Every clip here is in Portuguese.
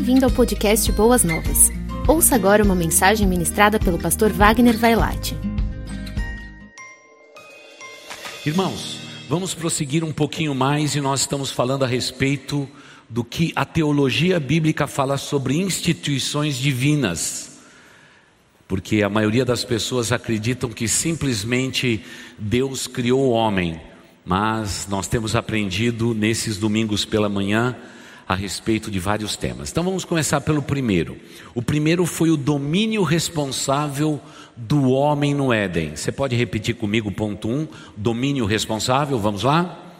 Bem-vindo ao podcast Boas Novas. Ouça agora uma mensagem ministrada pelo pastor Wagner Vailate. Irmãos, vamos prosseguir um pouquinho mais e nós estamos falando a respeito do que a teologia bíblica fala sobre instituições divinas. Porque a maioria das pessoas acreditam que simplesmente Deus criou o homem, mas nós temos aprendido nesses domingos pela manhã a respeito de vários temas. Então vamos começar pelo primeiro. O primeiro foi o domínio responsável do homem no Éden. Você pode repetir comigo, ponto 1, um, domínio responsável, vamos lá?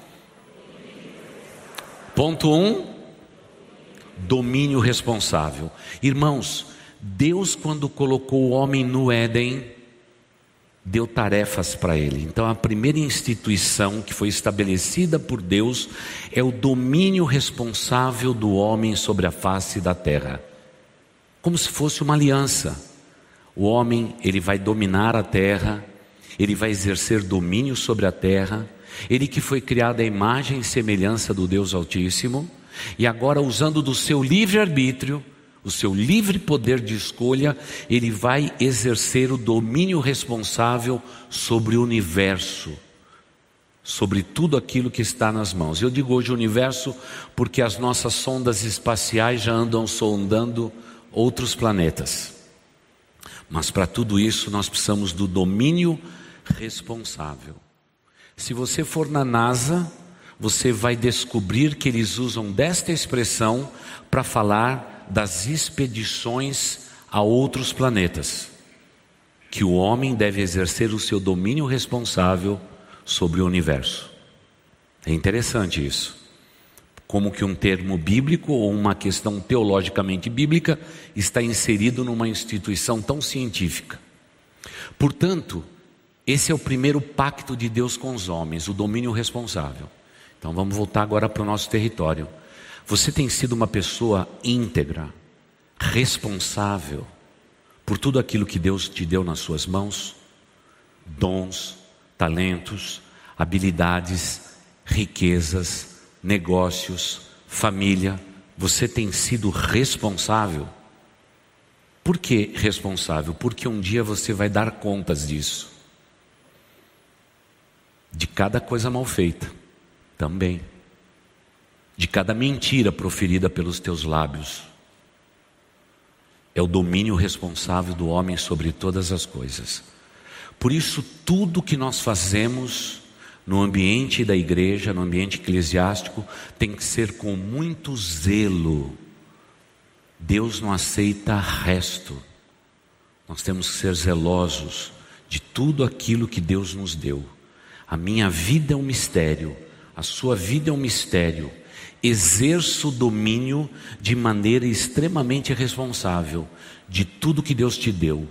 Ponto 1, um, domínio responsável. Irmãos, Deus, quando colocou o homem no Éden, deu tarefas para ele. Então, a primeira instituição que foi estabelecida por Deus é o domínio responsável do homem sobre a face da terra, como se fosse uma aliança. O homem, ele vai dominar a terra, ele vai exercer domínio sobre a terra, ele que foi criado à imagem e semelhança do Deus Altíssimo, e agora usando do seu livre arbítrio, o seu livre poder de escolha, ele vai exercer o domínio responsável sobre o universo, sobre tudo aquilo que está nas mãos. Eu digo hoje universo porque as nossas sondas espaciais já andam sondando outros planetas. Mas para tudo isso nós precisamos do domínio responsável. Se você for na NASA, você vai descobrir que eles usam desta expressão para falar das expedições a outros planetas, que o homem deve exercer o seu domínio responsável sobre o universo. É interessante isso. Como que um termo bíblico ou uma questão teologicamente bíblica está inserido numa instituição tão científica. Portanto, esse é o primeiro pacto de Deus com os homens, o domínio responsável. Então vamos voltar agora para o nosso território. Você tem sido uma pessoa íntegra, responsável por tudo aquilo que Deus te deu nas suas mãos? Dons, talentos, habilidades, riquezas, negócios, família. Você tem sido responsável? Por que responsável? Porque um dia você vai dar contas disso. De cada coisa mal feita, também de cada mentira proferida pelos teus lábios. É o domínio responsável do homem sobre todas as coisas. Por isso, tudo que nós fazemos no ambiente da igreja, no ambiente eclesiástico, tem que ser com muito zelo. Deus não aceita resto. Nós temos que ser zelosos de tudo aquilo que Deus nos deu. A minha vida é um mistério, a sua vida é um mistério exerça o domínio de maneira extremamente responsável de tudo que Deus te deu.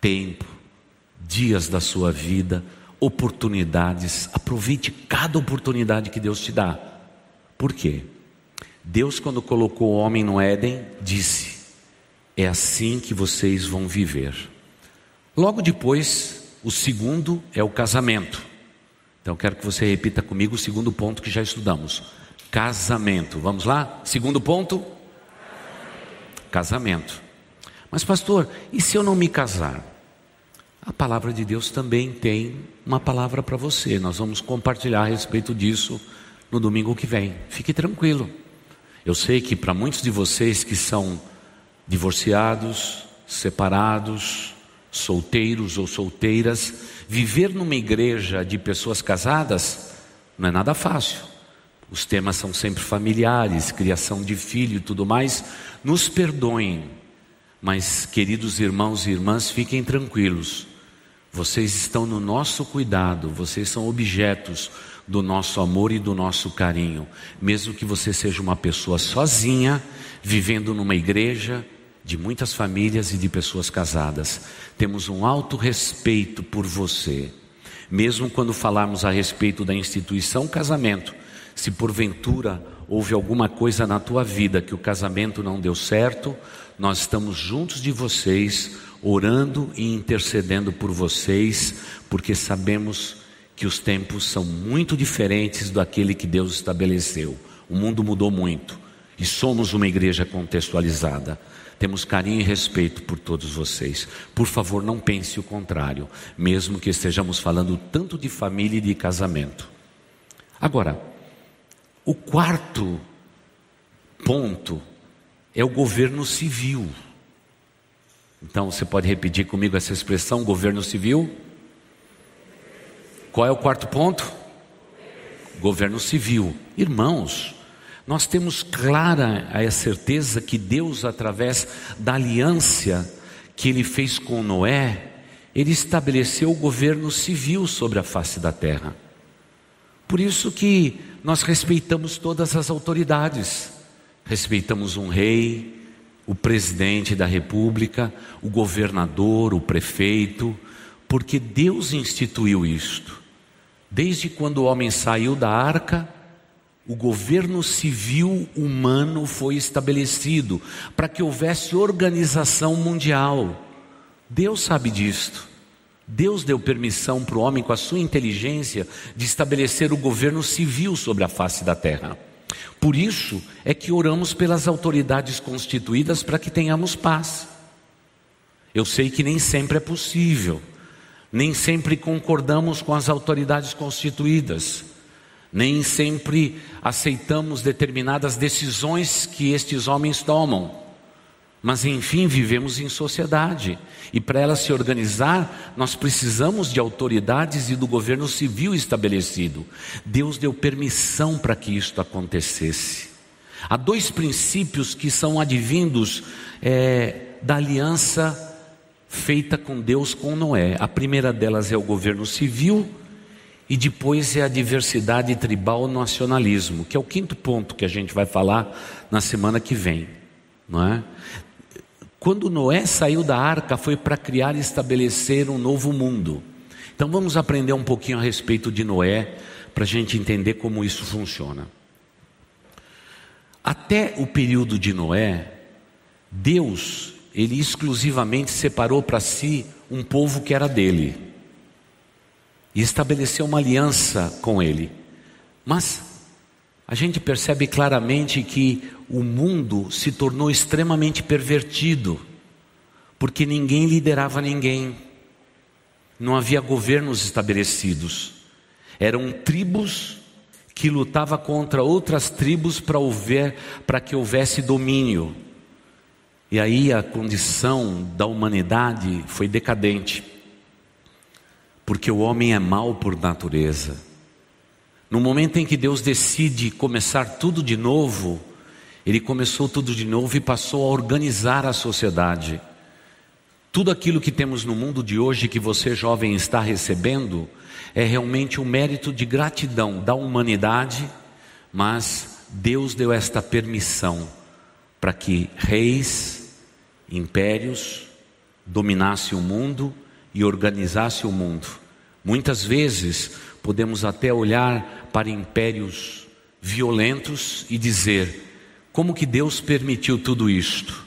Tempo, dias da sua vida, oportunidades, aproveite cada oportunidade que Deus te dá. Por quê? Deus, quando colocou o homem no Éden, disse: É assim que vocês vão viver. Logo depois, o segundo é o casamento. Então, quero que você repita comigo o segundo ponto que já estudamos casamento. Vamos lá? Segundo ponto? Casamento. Mas, pastor, e se eu não me casar? A palavra de Deus também tem uma palavra para você. Nós vamos compartilhar a respeito disso no domingo que vem. Fique tranquilo. Eu sei que para muitos de vocês que são divorciados, separados, solteiros ou solteiras, viver numa igreja de pessoas casadas não é nada fácil. Os temas são sempre familiares, criação de filho e tudo mais. Nos perdoem, mas queridos irmãos e irmãs, fiquem tranquilos. Vocês estão no nosso cuidado, vocês são objetos do nosso amor e do nosso carinho. Mesmo que você seja uma pessoa sozinha, vivendo numa igreja de muitas famílias e de pessoas casadas, temos um alto respeito por você. Mesmo quando falarmos a respeito da instituição casamento, se porventura houve alguma coisa na tua vida que o casamento não deu certo, nós estamos juntos de vocês, orando e intercedendo por vocês, porque sabemos que os tempos são muito diferentes daquele que Deus estabeleceu. O mundo mudou muito. E somos uma igreja contextualizada. Temos carinho e respeito por todos vocês. Por favor, não pense o contrário, mesmo que estejamos falando tanto de família e de casamento. Agora, o quarto ponto é o governo civil. Então, você pode repetir comigo essa expressão, governo civil? Qual é o quarto ponto? Governo civil. Irmãos, nós temos clara a certeza que Deus, através da aliança que ele fez com Noé, ele estabeleceu o governo civil sobre a face da terra. Por isso que nós respeitamos todas as autoridades. Respeitamos um rei, o presidente da república, o governador, o prefeito, porque Deus instituiu isto. Desde quando o homem saiu da arca, o governo civil humano foi estabelecido para que houvesse organização mundial. Deus sabe disto. Deus deu permissão para o homem, com a sua inteligência, de estabelecer o governo civil sobre a face da terra. Por isso é que oramos pelas autoridades constituídas para que tenhamos paz. Eu sei que nem sempre é possível, nem sempre concordamos com as autoridades constituídas. Nem sempre aceitamos determinadas decisões que estes homens tomam. Mas enfim, vivemos em sociedade. E para ela se organizar, nós precisamos de autoridades e do governo civil estabelecido. Deus deu permissão para que isto acontecesse. Há dois princípios que são advindos é, da aliança feita com Deus com Noé. A primeira delas é o governo civil e depois é a diversidade tribal nacionalismo, que é o quinto ponto que a gente vai falar na semana que vem. Não é? Quando Noé saiu da arca foi para criar e estabelecer um novo mundo. Então vamos aprender um pouquinho a respeito de Noé, para a gente entender como isso funciona. Até o período de Noé, Deus, ele exclusivamente separou para si um povo que era dele e estabeleceu uma aliança com ele. Mas a gente percebe claramente que o mundo se tornou extremamente pervertido, porque ninguém liderava ninguém, não havia governos estabelecidos, eram tribos que lutavam contra outras tribos para, que houvesse domínio. E aí a condição da humanidade foi decadente porque o homem é mau por natureza. No momento em que Deus decide começar tudo de novo, Ele começou tudo de novo e passou a organizar a sociedade. Tudo aquilo que temos no mundo de hoje que você jovem está recebendo é realmente um mérito de gratidão da humanidade, mas Deus deu esta permissão para que reis, impérios dominassem o mundo e organizasse o mundo. Muitas vezes podemos até olhar para impérios violentos e dizer: como que Deus permitiu tudo isto?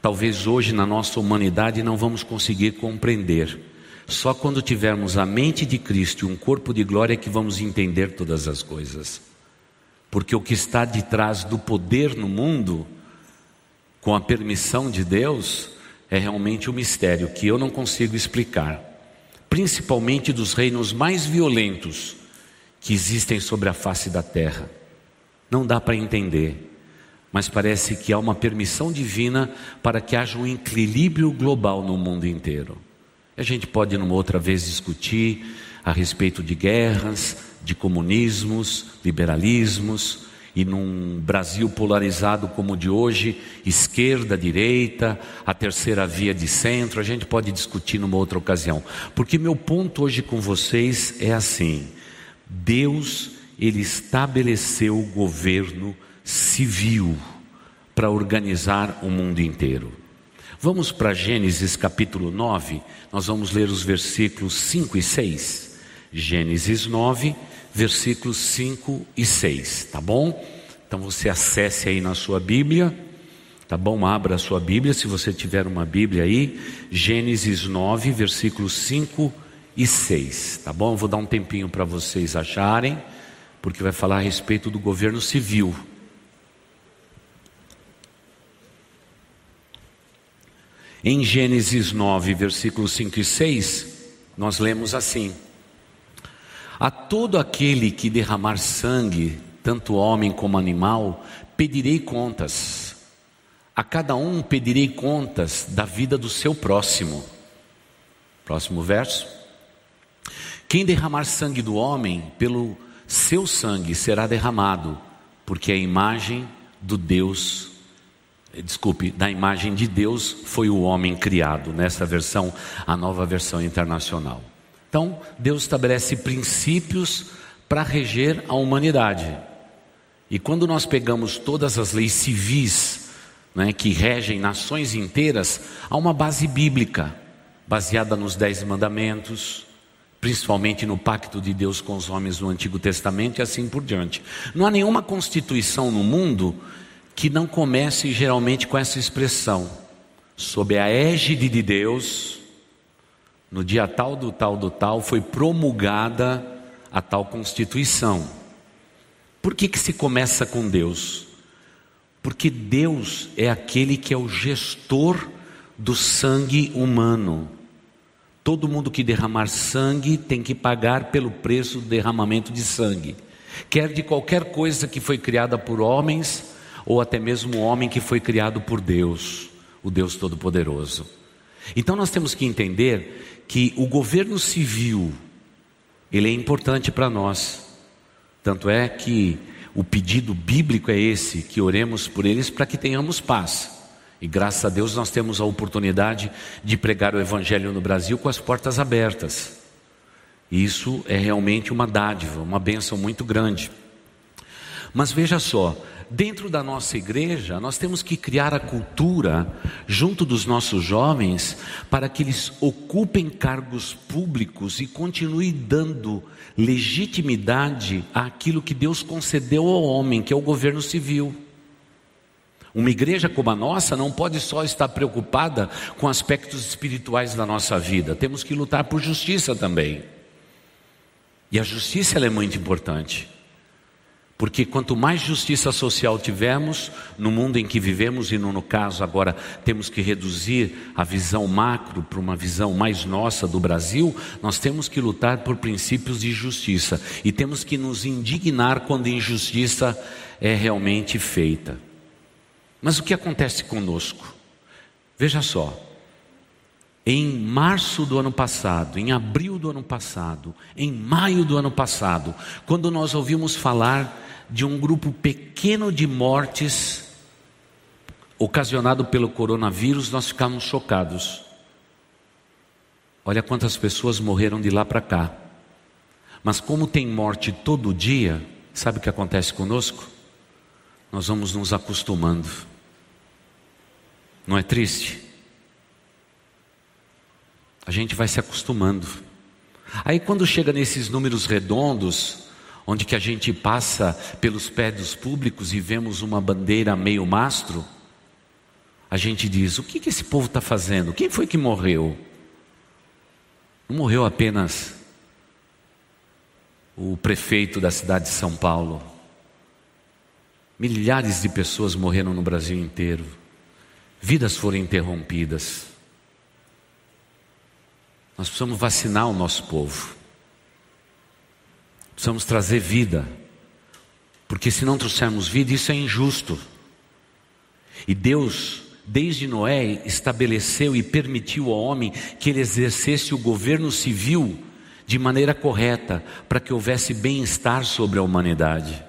Talvez hoje na nossa humanidade não vamos conseguir compreender. Só quando tivermos a mente de Cristo e um corpo de glória é que vamos entender todas as coisas. Porque o que está de trás do poder no mundo, com a permissão de Deus, é realmente um mistério que eu não consigo explicar, principalmente dos reinos mais violentos que existem sobre a face da terra. Não dá para entender, mas parece que há uma permissão divina para que haja um equilíbrio global no mundo inteiro. A gente pode, numa outra vez, discutir a respeito de guerras, de comunismos, liberalismos, e num Brasil polarizado como o de hoje, esquerda, direita, a terceira via de centro, a gente pode discutir numa outra ocasião. Porque meu ponto hoje com vocês é assim: Deus, ele estabeleceu o governo civil para organizar o mundo inteiro. Vamos para Gênesis capítulo 9, nós vamos ler os versículos 5 e 6. Gênesis 9, versículos 5 e 6, tá bom? Então você acesse aí na sua Bíblia, tá bom? Abra a sua Bíblia, se você tiver uma Bíblia aí, Gênesis 9, versículos 5 e 6, tá bom? Eu vou dar um tempinho para vocês acharem, porque vai falar a respeito do governo civil. Em Gênesis 9, versículos 5 e 6, nós lemos assim: a todo aquele que derramar sangue, tanto homem como animal, pedirei contas. A cada um pedirei contas da vida do seu próximo. Próximo verso. Quem derramar sangue do homem, pelo seu sangue será derramado, porque a imagem do Deus desculpe, da imagem de Deus foi o homem criado, nessa versão, a nova versão internacional. Então, Deus estabelece princípios para reger a humanidade. E quando nós pegamos todas as leis civis né, que regem nações inteiras, há uma base bíblica, baseada nos Dez Mandamentos, principalmente no pacto de Deus com os homens no Antigo Testamento e assim por diante. Não há nenhuma constituição no mundo que não comece geralmente com essa expressão, sob a égide de Deus, no dia tal do tal do tal, foi promulgada a tal Constituição. Por que, que se começa com Deus? Porque Deus é aquele que é o gestor do sangue humano. Todo mundo que derramar sangue tem que pagar pelo preço do derramamento de sangue, quer de qualquer coisa que foi criada por homens ou até mesmo o homem que foi criado por Deus, o Deus Todo-Poderoso. Então nós temos que entender que o governo civil, ele é importante para nós. Tanto é que o pedido bíblico é esse, que oremos por eles para que tenhamos paz. E graças a Deus nós temos a oportunidade de pregar o Evangelho no Brasil com as portas abertas. Isso é realmente uma dádiva, uma bênção muito grande. Mas veja só, Dentro da nossa igreja, nós temos que criar a cultura junto dos nossos jovens para que eles ocupem cargos públicos e continuem dando legitimidade àquilo que Deus concedeu ao homem, que é o governo civil. Uma igreja como a nossa não pode só estar preocupada com aspectos espirituais da nossa vida, temos que lutar por justiça também. E a justiça é muito importante. Porque quanto mais justiça social tivermos no mundo em que vivemos, e no, no caso agora temos que reduzir a visão macro para uma visão mais nossa do Brasil, nós temos que lutar por princípios de justiça e temos que nos indignar quando injustiça é realmente feita. Mas o que acontece conosco? Veja só, em março do ano passado, em abril do ano passado, em maio do ano passado, quando nós ouvimos falar de um grupo pequeno de mortes ocasionado pelo coronavírus, nós ficamos chocados. Olha quantas pessoas morreram de lá para cá. Mas como tem morte todo dia, sabe o que acontece conosco? Nós vamos nos acostumando. Não é triste? A gente vai se acostumando. Aí quando chega nesses números redondos, onde que a gente passa pelos prédios públicos e vemos uma bandeira meio mastro, a gente diz: o que, que esse povo está fazendo? Quem foi que morreu? Não morreu apenas o prefeito da cidade de São Paulo. Milhares de pessoas morreram no Brasil inteiro. Vidas foram interrompidas. Nós precisamos vacinar o nosso povo. Precisamos trazer vida, porque se não trouxermos vida, isso é injusto. E Deus, desde Noé, estabeleceu e permitiu ao homem que ele exercesse o governo civil de maneira correta, para que houvesse bem-estar sobre a humanidade.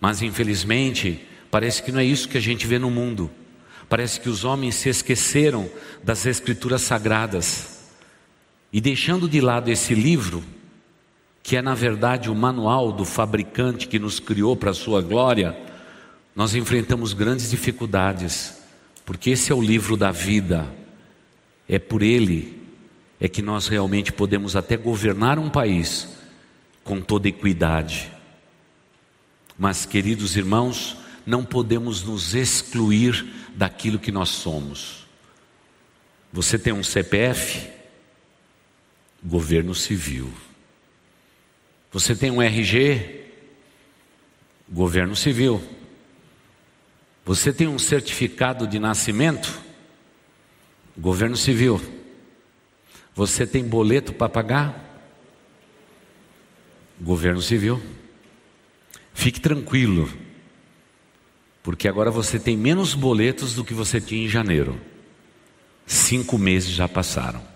Mas infelizmente, parece que não é isso que a gente vê no mundo. Parece que os homens se esqueceram das escrituras sagradas e deixando de lado esse livro, que é na verdade o manual do fabricante que nos criou para a sua glória, nós enfrentamos grandes dificuldades, porque esse é o livro da vida. É por ele é que nós realmente podemos até governar um país com toda equidade. Mas, queridos irmãos, não podemos nos excluir daquilo que nós somos. Você tem um CPF? Governo civil. Você tem um RG? Governo Civil. Você tem um certificado de nascimento? Governo civil. Você tem boleto para pagar? Governo civil. Fique tranquilo, porque agora você tem menos boletos do que você tinha em janeiro. Cinco meses já passaram.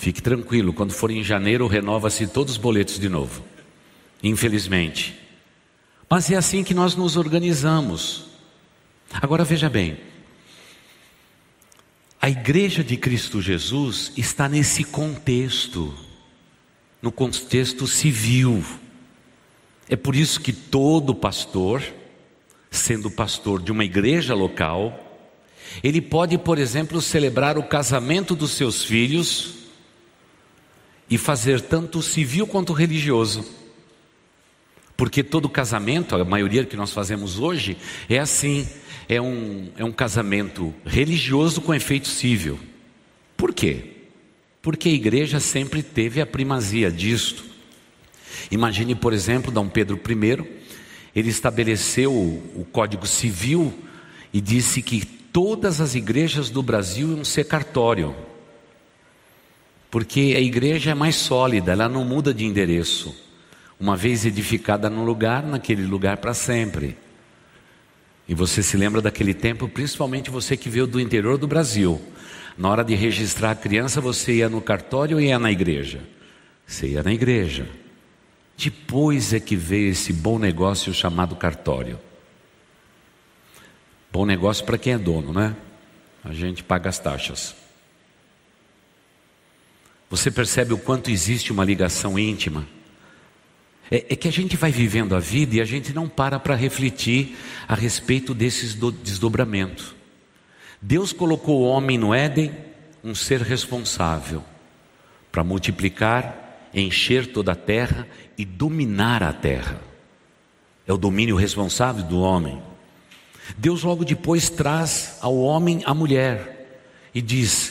Fique tranquilo, quando for em janeiro, renova-se todos os boletos de novo. Infelizmente. Mas é assim que nós nos organizamos. Agora veja bem, a igreja de Cristo Jesus está nesse contexto, no contexto civil. É por isso que todo pastor, sendo pastor de uma igreja local, ele pode, por exemplo, celebrar o casamento dos seus filhos e fazer tanto civil quanto religioso. Porque todo casamento, a maioria que nós fazemos hoje, é assim: é um, é um casamento religioso com efeito civil. Por quê? Porque a igreja sempre teve a primazia disto. Imagine, por exemplo, Dom Pedro I, ele estabeleceu o Código Civil e disse que todas as igrejas do Brasil iam ser cartório. Porque a igreja é mais sólida, ela não muda de endereço. Uma vez edificada no lugar, naquele lugar para sempre. E você se lembra daquele tempo, principalmente você que veio do interior do Brasil. Na hora de registrar a criança, você ia no cartório ou ia na igreja? Você ia na igreja. Depois é que veio esse bom negócio chamado cartório. Bom negócio para quem é dono, né? A gente paga as taxas. Você percebe o quanto existe uma ligação íntima? É, é que a gente vai vivendo a vida e a gente não para para refletir a respeito desses do, desdobramentos. Deus colocou o homem no Éden, um ser responsável, para multiplicar, encher toda a terra e dominar a terra. É o domínio responsável do homem. Deus logo depois traz ao homem a mulher e diz: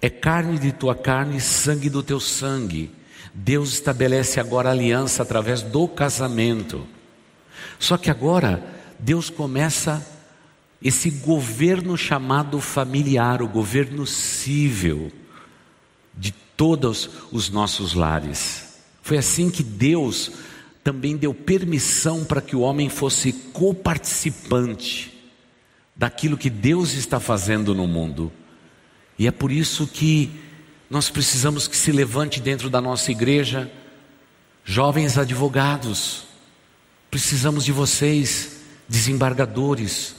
É carne de tua carne, sangue do teu sangue. Deus estabelece agora aliança através do casamento. Só que agora Deus começa esse governo chamado familiar, o governo cível de todos os nossos lares. Foi assim que Deus também deu permissão para que o homem fosse coparticipante daquilo que Deus está fazendo no mundo. E é por isso que nós precisamos que se levante dentro da nossa igreja jovens advogados. Precisamos de vocês, desembargadores,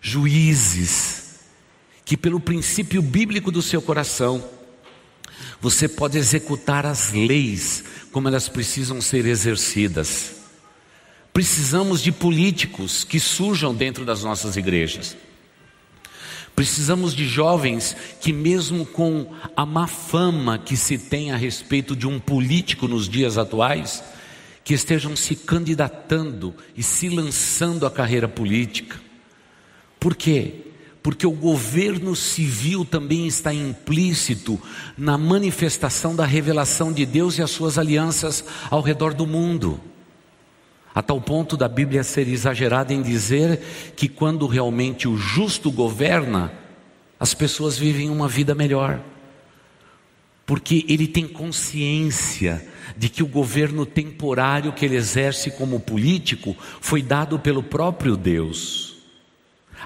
juízes, que pelo princípio bíblico do seu coração, você pode executar as leis como elas precisam ser exercidas. Precisamos de políticos que surjam dentro das nossas igrejas. Precisamos de jovens que, mesmo com a má fama que se tem a respeito de um político nos dias atuais, que estejam se candidatando e se lançando à carreira política. Por quê? porque o governo civil também está implícito na manifestação da revelação de Deus e as suas alianças ao redor do mundo. A tal ponto da Bíblia ser exagerada em dizer que quando realmente o justo governa, as pessoas vivem uma vida melhor. Porque ele tem consciência de que o governo temporário que ele exerce como político foi dado pelo próprio Deus.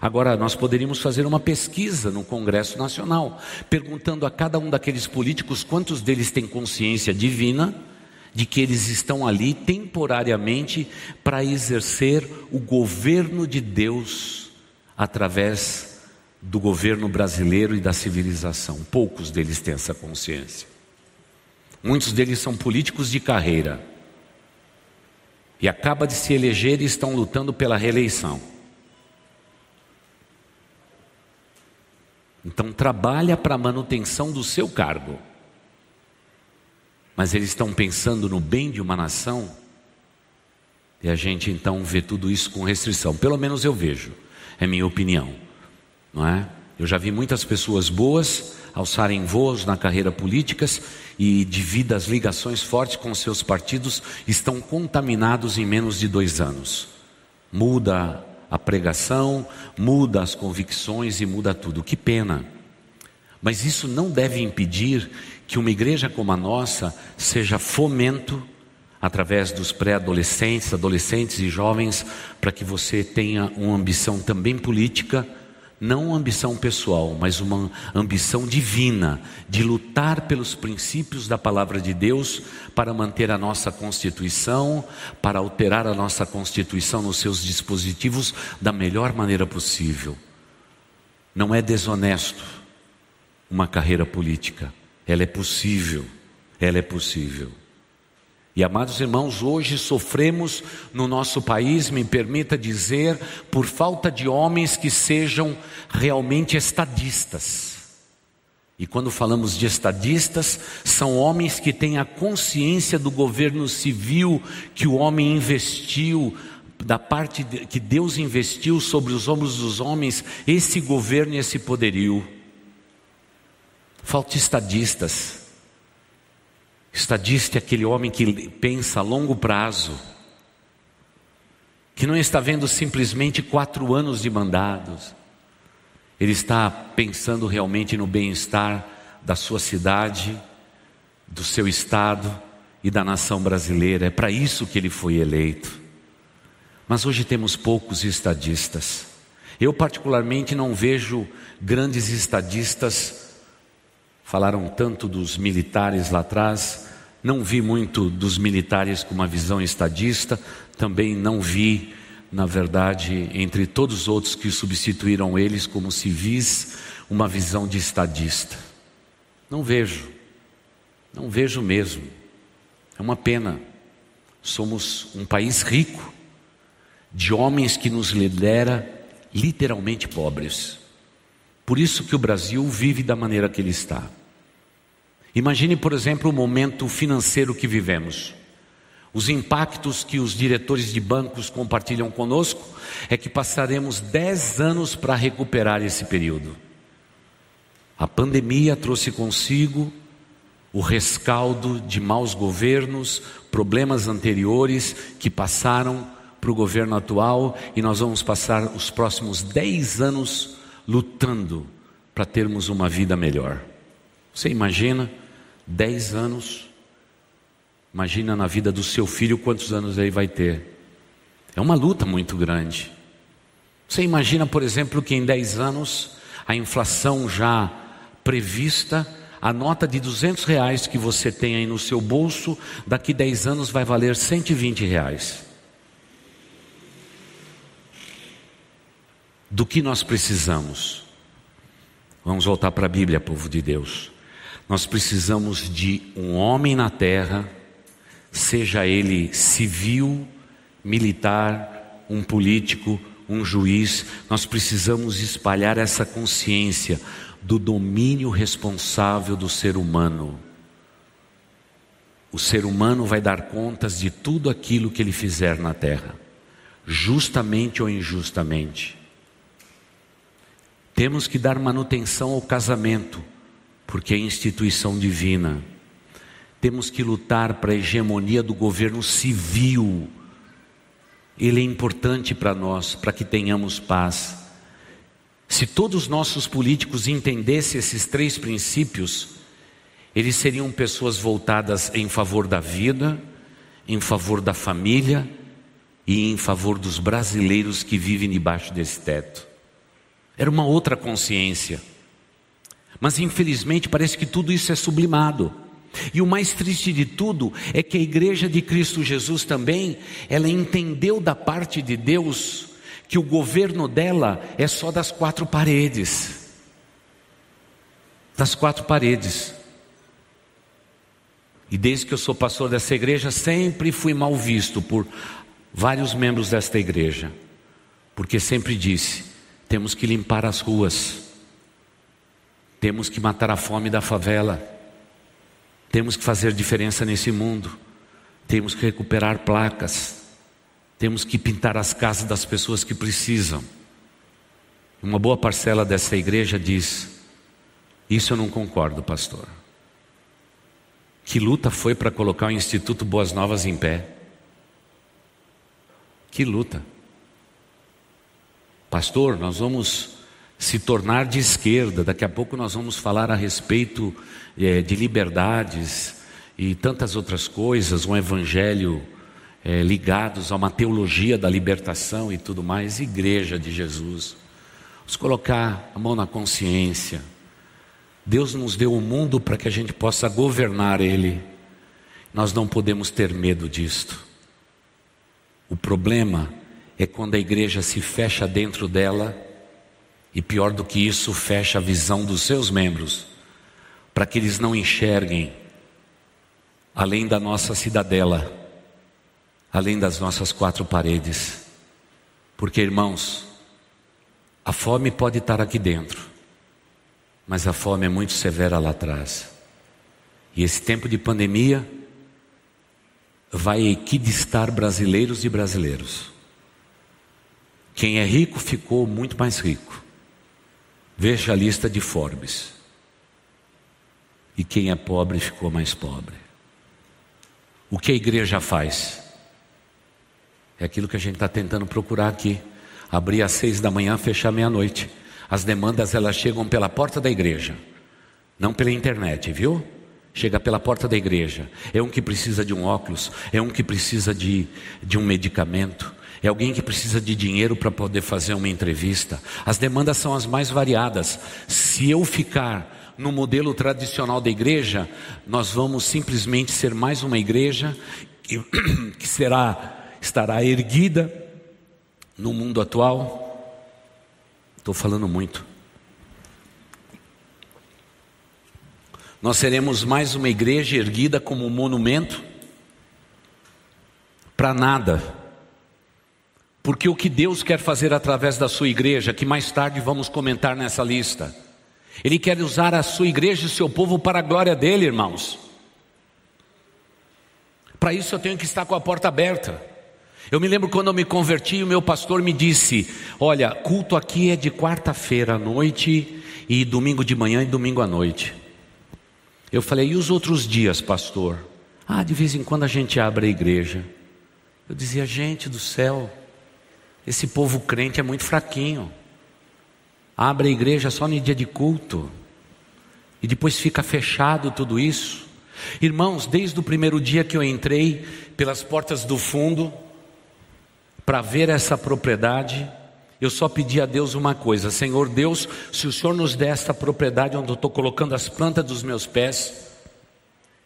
Agora, nós poderíamos fazer uma pesquisa no Congresso Nacional, perguntando a cada um daqueles políticos quantos deles têm consciência divina de que eles estão ali temporariamente para exercer o governo de Deus através do governo brasileiro e da civilização. Poucos deles têm essa consciência. Muitos deles são políticos de carreira e acaba de se eleger e estão lutando pela reeleição. Então trabalha para a manutenção do seu cargo. Mas eles estão pensando no bem de uma nação. E a gente então vê tudo isso com restrição. Pelo menos eu vejo. É minha opinião. Não é? Eu já vi muitas pessoas boas alçarem voos na carreira políticas e devido às ligações fortes com seus partidos estão contaminados em menos de dois anos. Muda a pregação, muda as convicções e muda tudo. Que pena. Mas isso não deve impedir que uma igreja como a nossa seja fomento através dos pré-adolescentes, adolescentes e jovens, para que você tenha uma ambição também política, não uma ambição pessoal, mas uma ambição divina, de lutar pelos princípios da palavra de Deus para manter a nossa Constituição, para alterar a nossa Constituição nos seus dispositivos da melhor maneira possível. Não é desonesto uma carreira política, ela é possível, ela é possível. E amados irmãos, hoje sofremos no nosso país, me permita dizer, por falta de homens que sejam realmente estadistas. E quando falamos de estadistas, são homens que têm a consciência do governo civil que o homem investiu, da parte que Deus investiu sobre os ombros dos homens, esse governo e esse poderio. Falta estadistas. Estadista é aquele homem que pensa a longo prazo, que não está vendo simplesmente quatro anos de mandados, ele está pensando realmente no bem-estar da sua cidade, do seu estado e da nação brasileira. É para isso que ele foi eleito. Mas hoje temos poucos estadistas. Eu, particularmente, não vejo grandes estadistas Falaram tanto dos militares lá atrás, não vi muito dos militares com uma visão estadista, também não vi, na verdade, entre todos os outros que substituíram eles como civis, uma visão de estadista. Não vejo, não vejo mesmo. É uma pena. Somos um país rico, de homens que nos lidera literalmente pobres. Por isso que o Brasil vive da maneira que ele está. Imagine, por exemplo, o momento financeiro que vivemos. Os impactos que os diretores de bancos compartilham conosco é que passaremos 10 anos para recuperar esse período. A pandemia trouxe consigo o rescaldo de maus governos, problemas anteriores que passaram para o governo atual e nós vamos passar os próximos 10 anos lutando para termos uma vida melhor. Você imagina? Dez anos. Imagina na vida do seu filho quantos anos ele vai ter. É uma luta muito grande. Você imagina, por exemplo, que em 10 anos a inflação já prevista, a nota de 200 reais que você tem aí no seu bolso, daqui 10 anos vai valer 120 reais. Do que nós precisamos? Vamos voltar para a Bíblia, povo de Deus. Nós precisamos de um homem na terra, seja ele civil, militar, um político, um juiz, nós precisamos espalhar essa consciência do domínio responsável do ser humano. O ser humano vai dar contas de tudo aquilo que ele fizer na terra, justamente ou injustamente. Temos que dar manutenção ao casamento, porque é instituição divina. Temos que lutar para a hegemonia do governo civil. Ele é importante para nós, para que tenhamos paz. Se todos os nossos políticos entendessem esses três princípios, eles seriam pessoas voltadas em favor da vida, em favor da família e em favor dos brasileiros que vivem debaixo desse teto. Era uma outra consciência. Mas infelizmente parece que tudo isso é sublimado. E o mais triste de tudo é que a igreja de Cristo Jesus também, ela entendeu da parte de Deus que o governo dela é só das quatro paredes. Das quatro paredes. E desde que eu sou pastor dessa igreja, sempre fui mal visto por vários membros desta igreja, porque sempre disse: temos que limpar as ruas. Temos que matar a fome da favela. Temos que fazer diferença nesse mundo. Temos que recuperar placas. Temos que pintar as casas das pessoas que precisam. Uma boa parcela dessa igreja diz: Isso eu não concordo, pastor. Que luta foi para colocar o Instituto Boas Novas em pé? Que luta. Pastor, nós vamos se tornar de esquerda. Daqui a pouco nós vamos falar a respeito é, de liberdades e tantas outras coisas, um evangelho é, ligados a uma teologia da libertação e tudo mais. Igreja de Jesus. Vamos colocar a mão na consciência. Deus nos deu o mundo para que a gente possa governar ele. Nós não podemos ter medo disto. O problema é quando a igreja se fecha dentro dela e pior do que isso, fecha a visão dos seus membros, para que eles não enxerguem além da nossa cidadela, além das nossas quatro paredes. Porque, irmãos, a fome pode estar aqui dentro, mas a fome é muito severa lá atrás. E esse tempo de pandemia vai equidistar brasileiros e brasileiros. Quem é rico ficou muito mais rico. Veja a lista de Forbes. E quem é pobre ficou mais pobre. O que a igreja faz? É aquilo que a gente está tentando procurar aqui. Abrir às seis da manhã, fechar meia-noite. As demandas elas chegam pela porta da igreja, não pela internet, viu? Chega pela porta da igreja. É um que precisa de um óculos, é um que precisa de, de um medicamento, é alguém que precisa de dinheiro para poder fazer uma entrevista. As demandas são as mais variadas. Se eu ficar no modelo tradicional da igreja, nós vamos simplesmente ser mais uma igreja que, que será estará erguida no mundo atual. Estou falando muito. Nós seremos mais uma igreja erguida como um monumento para nada porque o que Deus quer fazer através da sua igreja, que mais tarde vamos comentar nessa lista, Ele quer usar a sua igreja e o seu povo para a glória dele, irmãos. Para isso eu tenho que estar com a porta aberta. Eu me lembro quando eu me converti, o meu pastor me disse: Olha, culto aqui é de quarta-feira à noite e domingo de manhã e domingo à noite. Eu falei: E os outros dias, pastor? Ah, de vez em quando a gente abre a igreja. Eu dizia: Gente do céu, esse povo crente é muito fraquinho. Abre a igreja só no dia de culto. E depois fica fechado tudo isso. Irmãos, desde o primeiro dia que eu entrei pelas portas do fundo para ver essa propriedade, eu só pedi a Deus uma coisa: Senhor Deus, se o Senhor nos der esta propriedade onde eu estou colocando as plantas dos meus pés,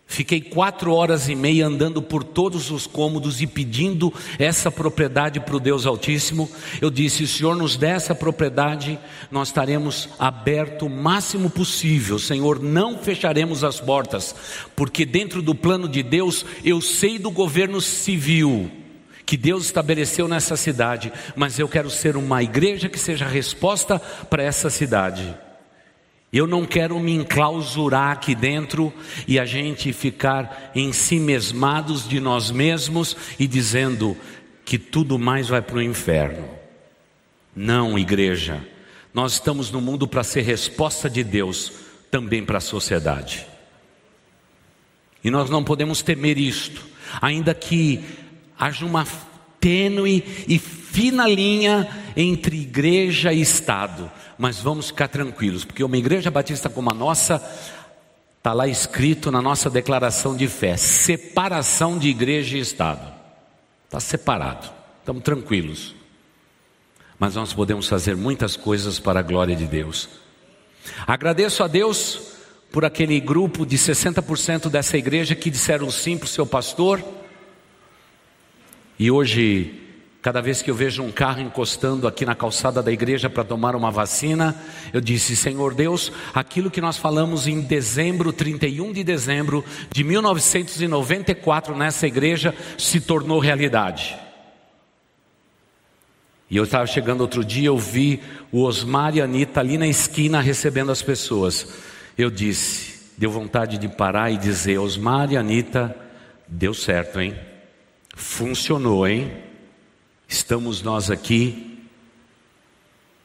Fiquei quatro horas e meia andando por todos os cômodos e pedindo essa propriedade para o Deus Altíssimo. Eu disse: se o Senhor nos der essa propriedade, nós estaremos aberto o máximo possível. Senhor, não fecharemos as portas, porque dentro do plano de Deus, eu sei do governo civil que Deus estabeleceu nessa cidade, mas eu quero ser uma igreja que seja resposta para essa cidade. Eu não quero me enclausurar aqui dentro e a gente ficar em si mesmados de nós mesmos e dizendo que tudo mais vai para o inferno. Não, igreja. Nós estamos no mundo para ser resposta de Deus também para a sociedade. E nós não podemos temer isto, ainda que haja uma tênue e fina linha entre igreja e Estado mas vamos ficar tranquilos, porque uma igreja batista como a nossa, está lá escrito na nossa declaração de fé: separação de igreja e Estado. Está separado, estamos tranquilos. Mas nós podemos fazer muitas coisas para a glória de Deus. Agradeço a Deus por aquele grupo de 60% dessa igreja que disseram sim para o seu pastor. E hoje Cada vez que eu vejo um carro encostando aqui na calçada da igreja para tomar uma vacina, eu disse: Senhor Deus, aquilo que nós falamos em dezembro, 31 de dezembro de 1994 nessa igreja, se tornou realidade. E eu estava chegando outro dia, eu vi o Osmar e a Anitta ali na esquina recebendo as pessoas. Eu disse, deu vontade de parar e dizer: Osmar e Anitta, deu certo, hein? Funcionou, hein? Estamos nós aqui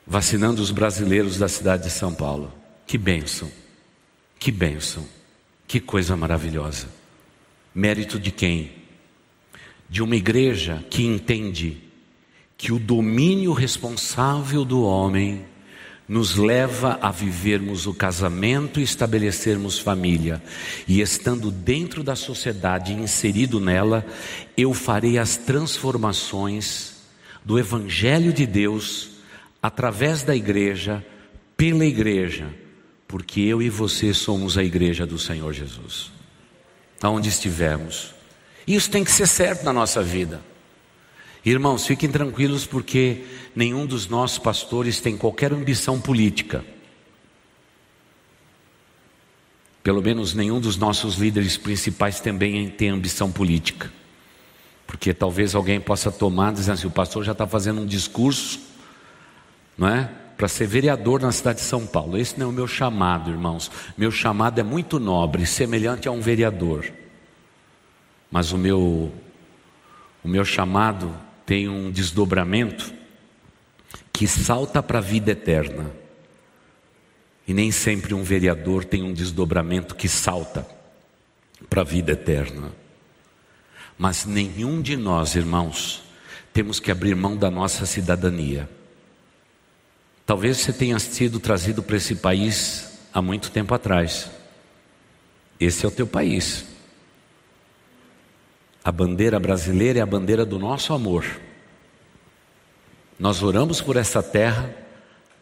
vacinando os brasileiros da cidade de São Paulo. Que bênção, que bênção, que coisa maravilhosa. Mérito de quem? De uma igreja que entende que o domínio responsável do homem nos leva a vivermos o casamento e estabelecermos família. E estando dentro da sociedade, inserido nela, eu farei as transformações do Evangelho de Deus através da igreja, pela igreja, porque eu e você somos a igreja do Senhor Jesus. Aonde estivermos. Isso tem que ser certo na nossa vida. Irmãos, fiquem tranquilos porque nenhum dos nossos pastores tem qualquer ambição política. Pelo menos nenhum dos nossos líderes principais também tem ambição política. Porque talvez alguém possa tomar dizendo assim: o pastor já está fazendo um discurso, não é? Para ser vereador na cidade de São Paulo. Esse não é o meu chamado, irmãos. Meu chamado é muito nobre, semelhante a um vereador. Mas o meu, o meu chamado tem um desdobramento que salta para a vida eterna. E nem sempre um vereador tem um desdobramento que salta para a vida eterna. Mas nenhum de nós, irmãos, temos que abrir mão da nossa cidadania. Talvez você tenha sido trazido para esse país há muito tempo atrás. Esse é o teu país. A bandeira brasileira é a bandeira do nosso amor. Nós oramos por esta terra,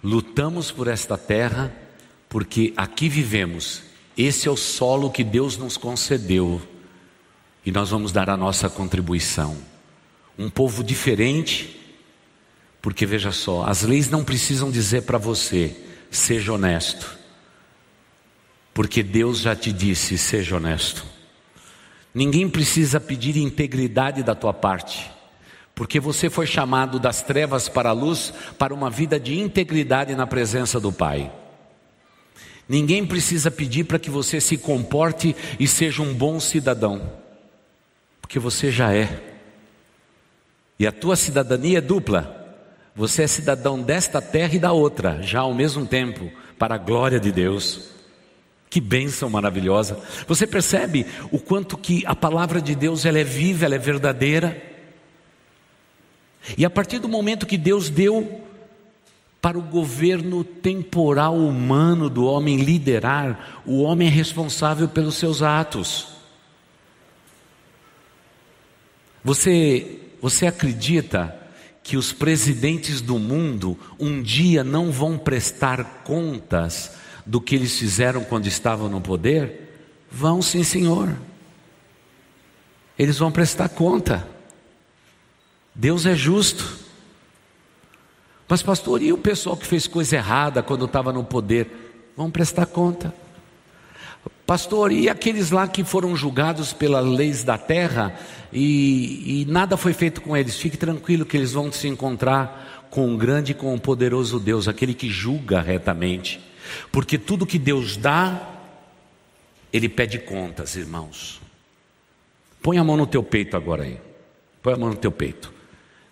lutamos por esta terra, porque aqui vivemos. Esse é o solo que Deus nos concedeu e nós vamos dar a nossa contribuição. Um povo diferente, porque veja só, as leis não precisam dizer para você, seja honesto, porque Deus já te disse, seja honesto. Ninguém precisa pedir integridade da tua parte, porque você foi chamado das trevas para a luz para uma vida de integridade na presença do Pai. Ninguém precisa pedir para que você se comporte e seja um bom cidadão, porque você já é. E a tua cidadania é dupla. Você é cidadão desta terra e da outra, já ao mesmo tempo, para a glória de Deus. Que bênção maravilhosa. Você percebe o quanto que a palavra de Deus ela é viva, ela é verdadeira. E a partir do momento que Deus deu para o governo temporal humano do homem liderar, o homem é responsável pelos seus atos. Você, você acredita que os presidentes do mundo um dia não vão prestar contas do que eles fizeram quando estavam no poder? Vão sim, senhor. Eles vão prestar conta. Deus é justo. Mas, pastor, e o pessoal que fez coisa errada quando estava no poder? Vão prestar conta. Pastor, e aqueles lá que foram julgados pelas leis da terra e, e, nada foi feito com eles? Fique tranquilo que eles vão se encontrar com o grande e com o poderoso Deus, aquele que julga retamente. Porque tudo que Deus dá, Ele pede contas, irmãos. Põe a mão no teu peito agora aí. Põe a mão no teu peito.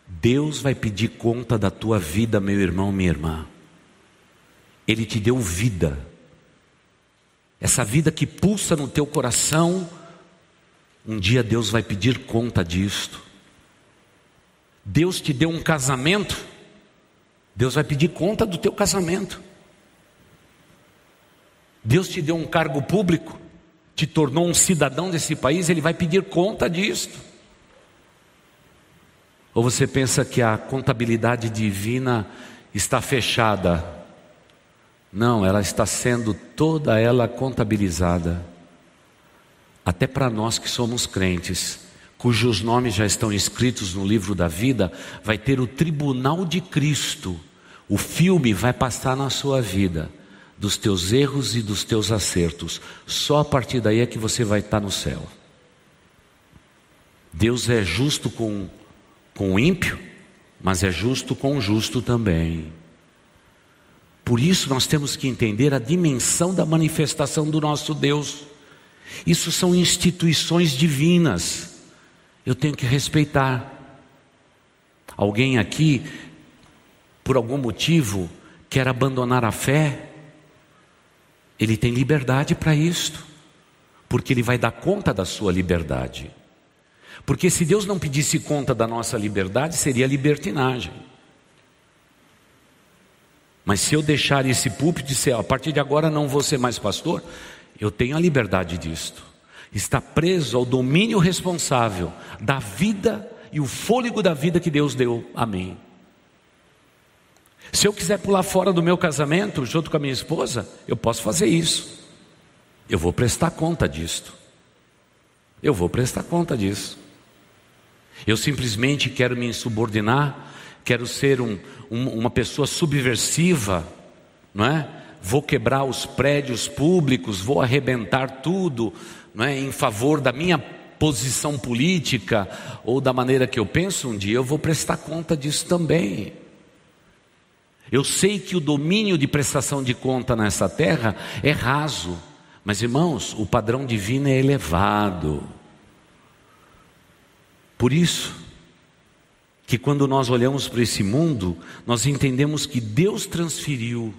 Deus vai pedir conta da tua vida, meu irmão, minha irmã. Ele te deu vida. Essa vida que pulsa no teu coração, um dia Deus vai pedir conta disto. Deus te deu um casamento, Deus vai pedir conta do teu casamento. Deus te deu um cargo público, te tornou um cidadão desse país, ele vai pedir conta disto. Ou você pensa que a contabilidade divina está fechada? Não, ela está sendo toda ela contabilizada. Até para nós que somos crentes, cujos nomes já estão escritos no livro da vida, vai ter o tribunal de Cristo. O filme vai passar na sua vida dos teus erros e dos teus acertos. Só a partir daí é que você vai estar no céu. Deus é justo com, com o ímpio, mas é justo com o justo também. Por isso nós temos que entender a dimensão da manifestação do nosso Deus. Isso são instituições divinas. Eu tenho que respeitar. Alguém aqui, por algum motivo, quer abandonar a fé, ele tem liberdade para isto, porque ele vai dar conta da sua liberdade. Porque se Deus não pedisse conta da nossa liberdade, seria libertinagem. Mas se eu deixar esse púlpito e dizer, a partir de agora não vou ser mais pastor, eu tenho a liberdade disto. Está preso ao domínio responsável da vida e o fôlego da vida que Deus deu a mim. Se eu quiser pular fora do meu casamento junto com a minha esposa, eu posso fazer isso. Eu vou prestar conta disto. Eu vou prestar conta disso. Eu simplesmente quero me insubordinar, quero ser um, um, uma pessoa subversiva, não é? Vou quebrar os prédios públicos, vou arrebentar tudo, não é? Em favor da minha posição política ou da maneira que eu penso, um dia eu vou prestar conta disso também. Eu sei que o domínio de prestação de conta nessa terra é raso, mas irmãos, o padrão divino é elevado. Por isso, que quando nós olhamos para esse mundo, nós entendemos que Deus transferiu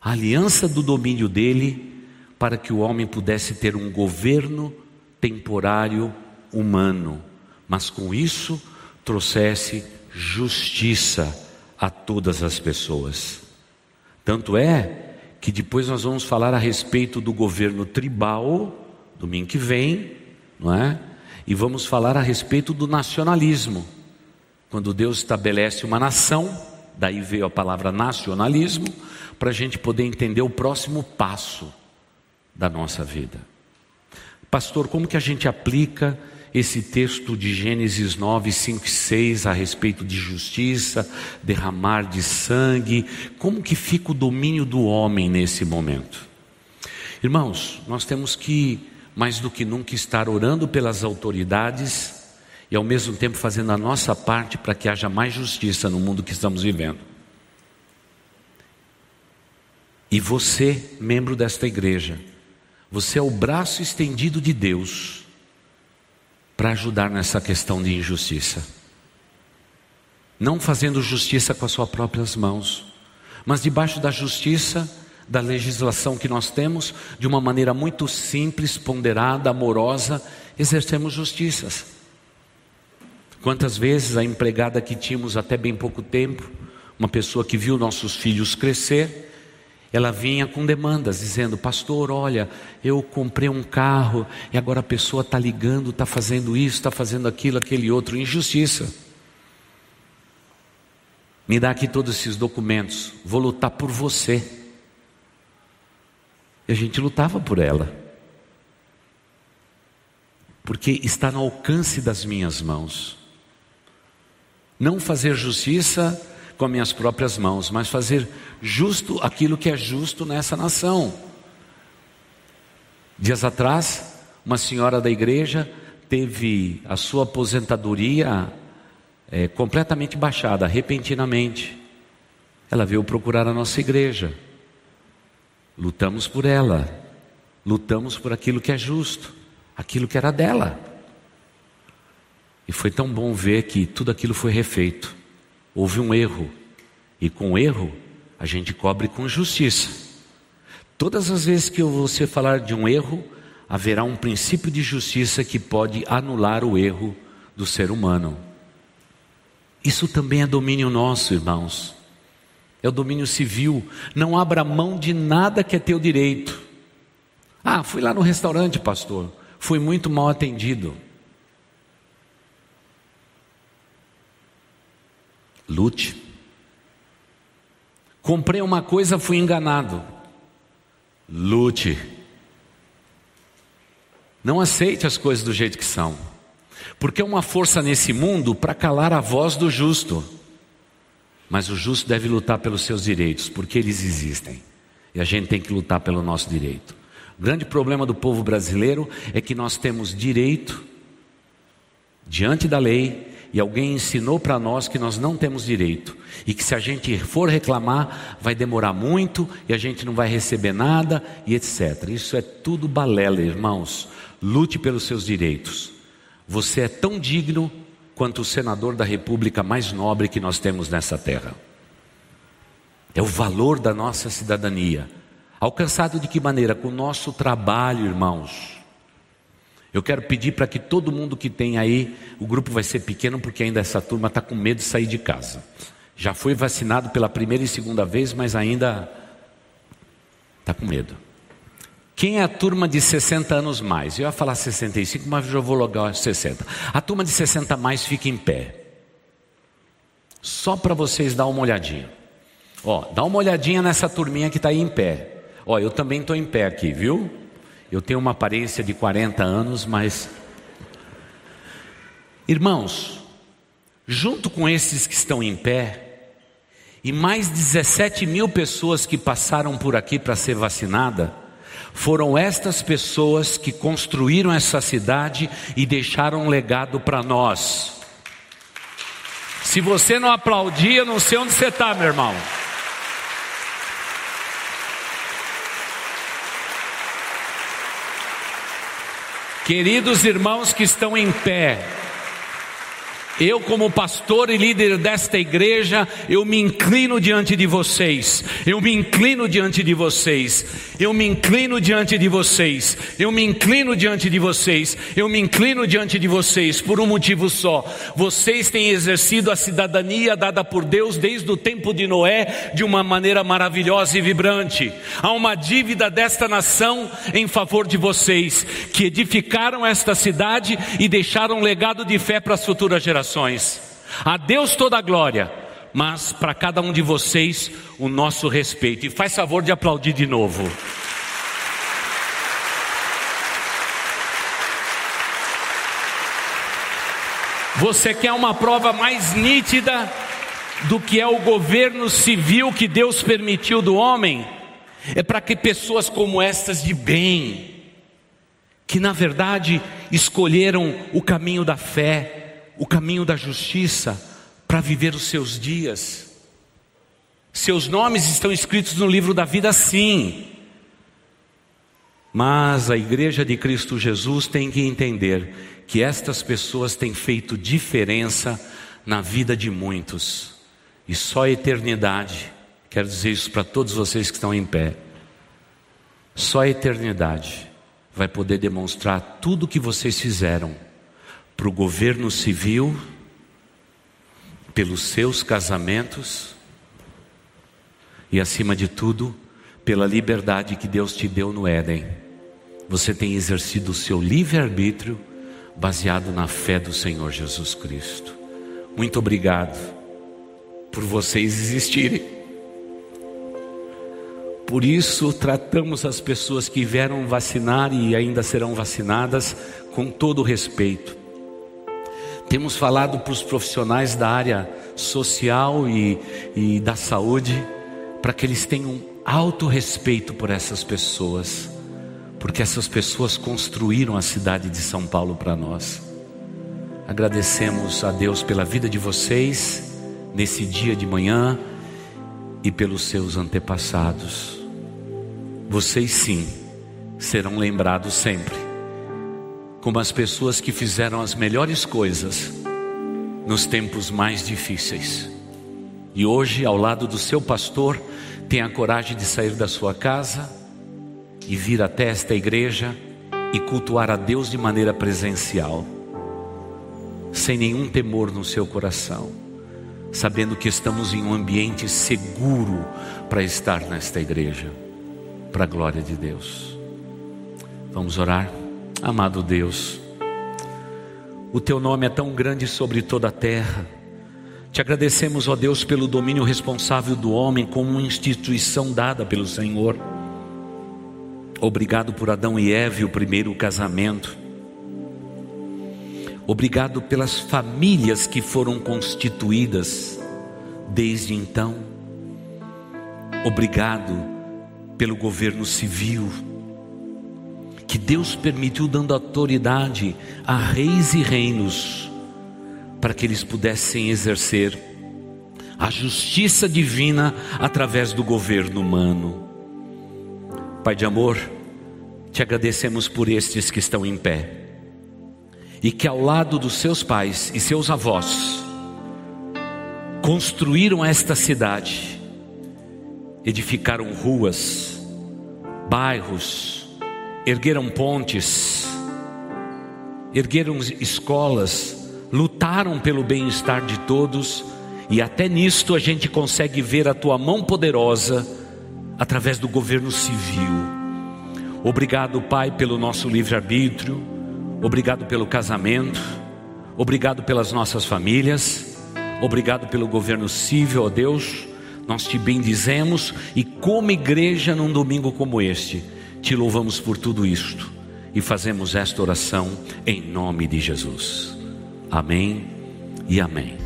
a aliança do domínio dele para que o homem pudesse ter um governo temporário humano, mas com isso trouxesse justiça a todas as pessoas. Tanto é que depois nós vamos falar a respeito do governo tribal, domingo que vem, não é? E vamos falar a respeito do nacionalismo. Quando Deus estabelece uma nação, daí veio a palavra nacionalismo, para a gente poder entender o próximo passo da nossa vida. Pastor, como que a gente aplica esse texto de Gênesis 9, 5 e 6 a respeito de justiça, derramar de sangue, como que fica o domínio do homem nesse momento? Irmãos, nós temos que, mais do que nunca, estar orando pelas autoridades e ao mesmo tempo fazendo a nossa parte para que haja mais justiça no mundo que estamos vivendo. E você, membro desta igreja, você é o braço estendido de Deus para ajudar nessa questão de injustiça. Não fazendo justiça com as suas próprias mãos, mas debaixo da justiça, da legislação que nós temos, de uma maneira muito simples, ponderada, amorosa, exercemos justiças. Quantas vezes a empregada que tínhamos até bem pouco tempo, uma pessoa que viu nossos filhos crescer, ela vinha com demandas, dizendo: Pastor, olha, eu comprei um carro e agora a pessoa está ligando, está fazendo isso, está fazendo aquilo, aquele outro, injustiça. Me dá aqui todos esses documentos, vou lutar por você. E a gente lutava por ela, porque está no alcance das minhas mãos. Não fazer justiça com minhas próprias mãos, mas fazer justo aquilo que é justo nessa nação. Dias atrás, uma senhora da igreja teve a sua aposentadoria é, completamente baixada, repentinamente. Ela veio procurar a nossa igreja. Lutamos por ela, lutamos por aquilo que é justo, aquilo que era dela. E foi tão bom ver que tudo aquilo foi refeito. Houve um erro, e com erro a gente cobre com justiça. Todas as vezes que você falar de um erro, haverá um princípio de justiça que pode anular o erro do ser humano. Isso também é domínio nosso, irmãos. É o domínio civil. Não abra mão de nada que é teu direito. Ah, fui lá no restaurante, pastor. Fui muito mal atendido. Lute. Comprei uma coisa, fui enganado. Lute. Não aceite as coisas do jeito que são. Porque é uma força nesse mundo para calar a voz do justo. Mas o justo deve lutar pelos seus direitos, porque eles existem. E a gente tem que lutar pelo nosso direito. O grande problema do povo brasileiro é que nós temos direito diante da lei, e alguém ensinou para nós que nós não temos direito e que se a gente for reclamar vai demorar muito e a gente não vai receber nada e etc. Isso é tudo balela, irmãos. Lute pelos seus direitos. Você é tão digno quanto o senador da república mais nobre que nós temos nessa terra. É o valor da nossa cidadania. Alcançado de que maneira? Com o nosso trabalho, irmãos. Eu quero pedir para que todo mundo que tem aí, o grupo vai ser pequeno porque ainda essa turma está com medo de sair de casa. Já foi vacinado pela primeira e segunda vez, mas ainda está com medo. Quem é a turma de 60 anos mais? Eu ia falar 65, mas já vou logar 60. A turma de 60 mais fica em pé. Só para vocês dar uma olhadinha. Ó, dá uma olhadinha nessa turminha que está aí em pé. Ó, eu também estou em pé aqui, viu? Eu tenho uma aparência de 40 anos, mas. Irmãos, junto com esses que estão em pé, e mais 17 mil pessoas que passaram por aqui para ser vacinada, foram estas pessoas que construíram essa cidade e deixaram um legado para nós. Se você não aplaudir, eu não sei onde você está, meu irmão. Queridos irmãos que estão em pé, eu, como pastor e líder desta igreja, eu me inclino diante de vocês. Eu me inclino diante de vocês. Eu me inclino diante de vocês. Eu me inclino diante de vocês. Eu me inclino diante de vocês por um motivo só. Vocês têm exercido a cidadania dada por Deus desde o tempo de Noé de uma maneira maravilhosa e vibrante. Há uma dívida desta nação em favor de vocês que edificaram esta cidade e deixaram um legado de fé para as futuras gerações. A Deus toda a glória, mas para cada um de vocês o nosso respeito. E faz favor de aplaudir de novo. Você quer uma prova mais nítida do que é o governo civil que Deus permitiu do homem? É para que pessoas como estas de bem, que na verdade escolheram o caminho da fé, o caminho da justiça para viver os seus dias. Seus nomes estão escritos no livro da vida, sim. Mas a igreja de Cristo Jesus tem que entender que estas pessoas têm feito diferença na vida de muitos. E só a eternidade, quero dizer isso para todos vocês que estão em pé, só a eternidade vai poder demonstrar tudo o que vocês fizeram para o governo civil, pelos seus casamentos e, acima de tudo, pela liberdade que Deus te deu no Éden. Você tem exercido o seu livre-arbítrio baseado na fé do Senhor Jesus Cristo. Muito obrigado por vocês existirem. Por isso, tratamos as pessoas que vieram vacinar e ainda serão vacinadas com todo respeito. Temos falado para os profissionais da área social e, e da saúde para que eles tenham alto respeito por essas pessoas, porque essas pessoas construíram a cidade de São Paulo para nós. Agradecemos a Deus pela vida de vocês nesse dia de manhã e pelos seus antepassados. Vocês sim serão lembrados sempre como as pessoas que fizeram as melhores coisas nos tempos mais difíceis. E hoje, ao lado do seu pastor, tem a coragem de sair da sua casa e vir até esta igreja e cultuar a Deus de maneira presencial, sem nenhum temor no seu coração, sabendo que estamos em um ambiente seguro para estar nesta igreja, para a glória de Deus. Vamos orar. Amado Deus, o teu nome é tão grande sobre toda a terra. Te agradecemos, ó Deus, pelo domínio responsável do homem como instituição dada pelo Senhor. Obrigado por Adão e Eve, o primeiro casamento. Obrigado pelas famílias que foram constituídas desde então. Obrigado pelo governo civil que Deus permitiu dando autoridade a reis e reinos para que eles pudessem exercer a justiça divina através do governo humano. Pai de amor, te agradecemos por estes que estão em pé e que ao lado dos seus pais e seus avós construíram esta cidade, edificaram ruas, bairros, ergueram pontes, ergueram escolas, lutaram pelo bem-estar de todos E até nisto a gente consegue ver a tua mão poderosa através do governo civil. Obrigado, Pai, pelo nosso livre-arbítrio. Obrigado pelo casamento. Obrigado pelas nossas famílias. Obrigado pelo governo civil, ó Deus. Nós te bendizemos e, como igreja, num domingo como este, te louvamos por tudo isto e fazemos esta oração em nome de Jesus. Amém e amém.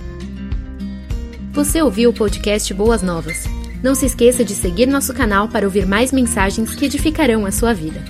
Você ouviu o podcast Boas Novas? Não se esqueça de seguir nosso canal para ouvir mais mensagens que edificarão a sua vida.